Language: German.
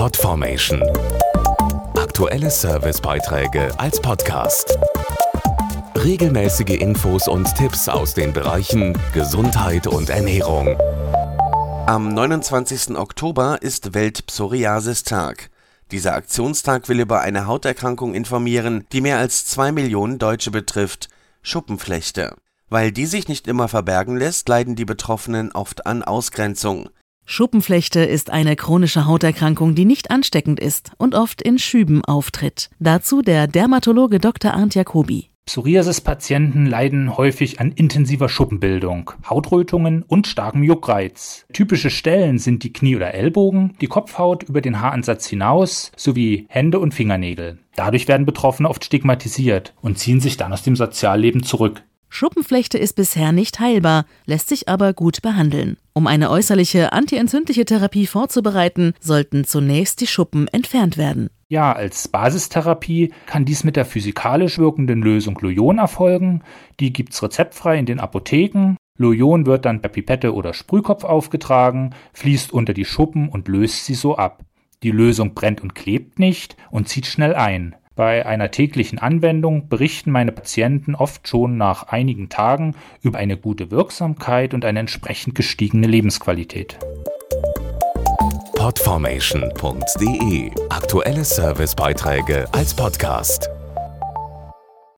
Podformation. Aktuelle Servicebeiträge als Podcast. Regelmäßige Infos und Tipps aus den Bereichen Gesundheit und Ernährung. Am 29. Oktober ist Welt-Psoriasis-Tag. Dieser Aktionstag will über eine Hauterkrankung informieren, die mehr als zwei Millionen Deutsche betrifft, Schuppenflechte. Weil die sich nicht immer verbergen lässt, leiden die Betroffenen oft an Ausgrenzung. Schuppenflechte ist eine chronische Hauterkrankung, die nicht ansteckend ist und oft in Schüben auftritt. Dazu der Dermatologe Dr. Arndt Jacobi. Psoriasis-Patienten leiden häufig an intensiver Schuppenbildung, Hautrötungen und starkem Juckreiz. Typische Stellen sind die Knie oder Ellbogen, die Kopfhaut über den Haaransatz hinaus sowie Hände und Fingernägel. Dadurch werden Betroffene oft stigmatisiert und ziehen sich dann aus dem Sozialleben zurück. Schuppenflechte ist bisher nicht heilbar, lässt sich aber gut behandeln. Um eine äußerliche antientzündliche Therapie vorzubereiten, sollten zunächst die Schuppen entfernt werden. Ja, als Basistherapie kann dies mit der physikalisch wirkenden Lösung Lujon erfolgen. Die gibt's rezeptfrei in den Apotheken. Lujon wird dann per Pipette oder Sprühkopf aufgetragen, fließt unter die Schuppen und löst sie so ab. Die Lösung brennt und klebt nicht und zieht schnell ein. Bei einer täglichen Anwendung berichten meine Patienten oft schon nach einigen Tagen über eine gute Wirksamkeit und eine entsprechend gestiegene Lebensqualität. Podformation.de Aktuelle Servicebeiträge als Podcast.